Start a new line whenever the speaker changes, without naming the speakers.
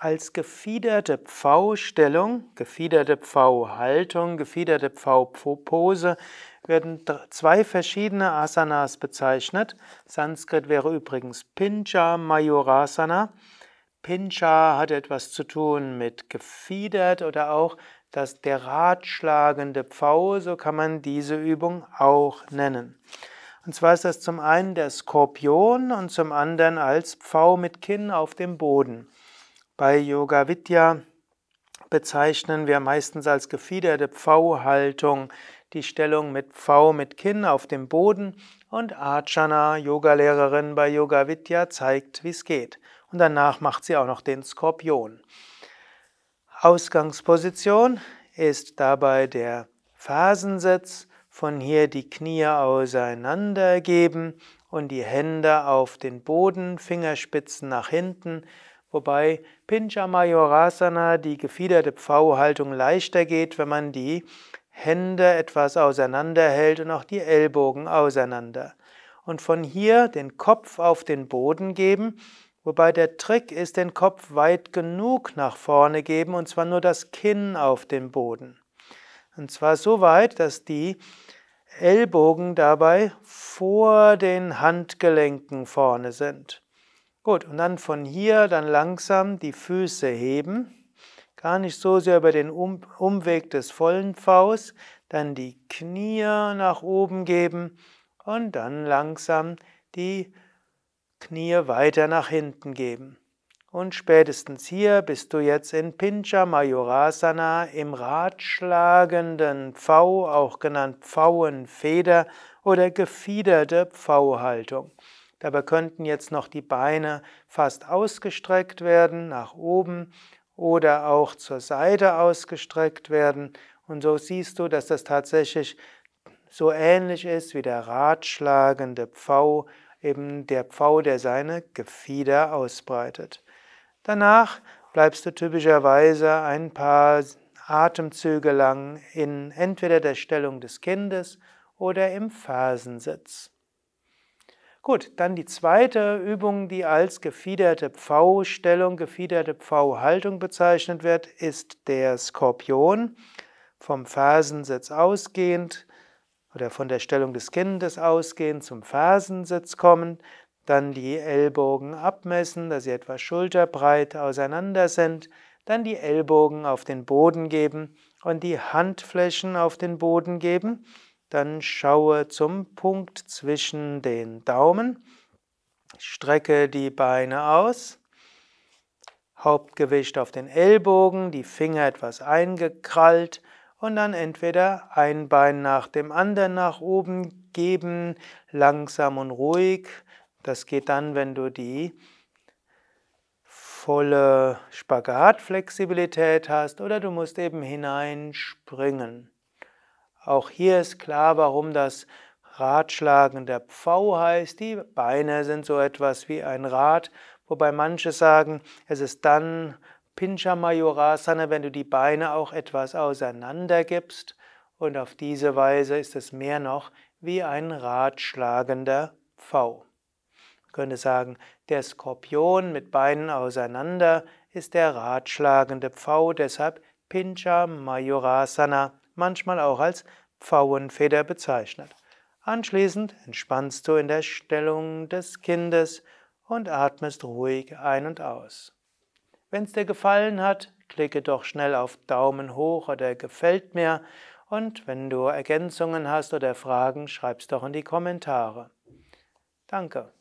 Als gefiederte Pfaustellung, gefiederte Pfauhaltung, gefiederte Pfau-Pose werden zwei verschiedene Asanas bezeichnet. Sanskrit wäre übrigens Pincha Mayurasana. Pincha hat etwas zu tun mit gefiedert oder auch das der ratschlagende Pfau, so kann man diese Übung auch nennen. Und zwar ist das zum einen der Skorpion und zum anderen als Pfau mit Kinn auf dem Boden. Bei Yoga Vidya bezeichnen wir meistens als gefiederte Pfau-Haltung die Stellung mit Pfau mit Kinn auf dem Boden und Archana, Yogalehrerin bei Yoga Vidya, zeigt, wie es geht. Und danach macht sie auch noch den Skorpion. Ausgangsposition ist dabei der Fersensitz. Von hier die Knie auseinandergeben und die Hände auf den Boden, Fingerspitzen nach hinten wobei Pincha Mayurasana, die gefiederte Pfauhaltung, leichter geht, wenn man die Hände etwas auseinander hält und auch die Ellbogen auseinander. Und von hier den Kopf auf den Boden geben, wobei der Trick ist, den Kopf weit genug nach vorne geben, und zwar nur das Kinn auf den Boden. Und zwar so weit, dass die Ellbogen dabei vor den Handgelenken vorne sind. Gut, und dann von hier dann langsam die Füße heben. Gar nicht so sehr über den um Umweg des vollen Faust. Dann die Knie nach oben geben und dann langsam die Knie weiter nach hinten geben. Und spätestens hier bist du jetzt in Pincha Mayurasana im ratschlagenden V, auch genannt Pfauenfeder oder gefiederte Pfauhaltung. Dabei könnten jetzt noch die Beine fast ausgestreckt werden, nach oben oder auch zur Seite ausgestreckt werden. Und so siehst du, dass das tatsächlich so ähnlich ist wie der ratschlagende Pfau, eben der Pfau, der seine Gefieder ausbreitet. Danach bleibst du typischerweise ein paar Atemzüge lang in entweder der Stellung des Kindes oder im Fersensitz. Gut, dann die zweite Übung, die als gefiederte Pfau-Stellung, gefiederte Pfau-Haltung bezeichnet wird, ist der Skorpion. Vom Fersensitz ausgehend oder von der Stellung des Kindes ausgehend zum Fersensitz kommen, dann die Ellbogen abmessen, dass sie etwa schulterbreit auseinander sind, dann die Ellbogen auf den Boden geben und die Handflächen auf den Boden geben dann schaue zum Punkt zwischen den Daumen. Strecke die Beine aus. Hauptgewicht auf den Ellbogen, die Finger etwas eingekrallt und dann entweder ein Bein nach dem anderen nach oben geben, langsam und ruhig. Das geht dann, wenn du die volle Spagatflexibilität hast oder du musst eben hineinspringen. Auch hier ist klar, warum das Ratschlagen der Pfau heißt. Die Beine sind so etwas wie ein Rad, wobei manche sagen, es ist dann Pincha Mayurasana, wenn du die Beine auch etwas auseinander gibst. Und auf diese Weise ist es mehr noch wie ein ratschlagender Pfau. Man könnte sagen, der Skorpion mit Beinen auseinander ist der ratschlagende Pfau, deshalb Pincha Mayurasana manchmal auch als Pfauenfeder bezeichnet. Anschließend entspannst du in der Stellung des Kindes und atmest ruhig ein und aus. Wenn es dir gefallen hat, klicke doch schnell auf Daumen hoch oder gefällt mir und wenn du Ergänzungen hast oder Fragen, schreib's doch in die Kommentare. Danke.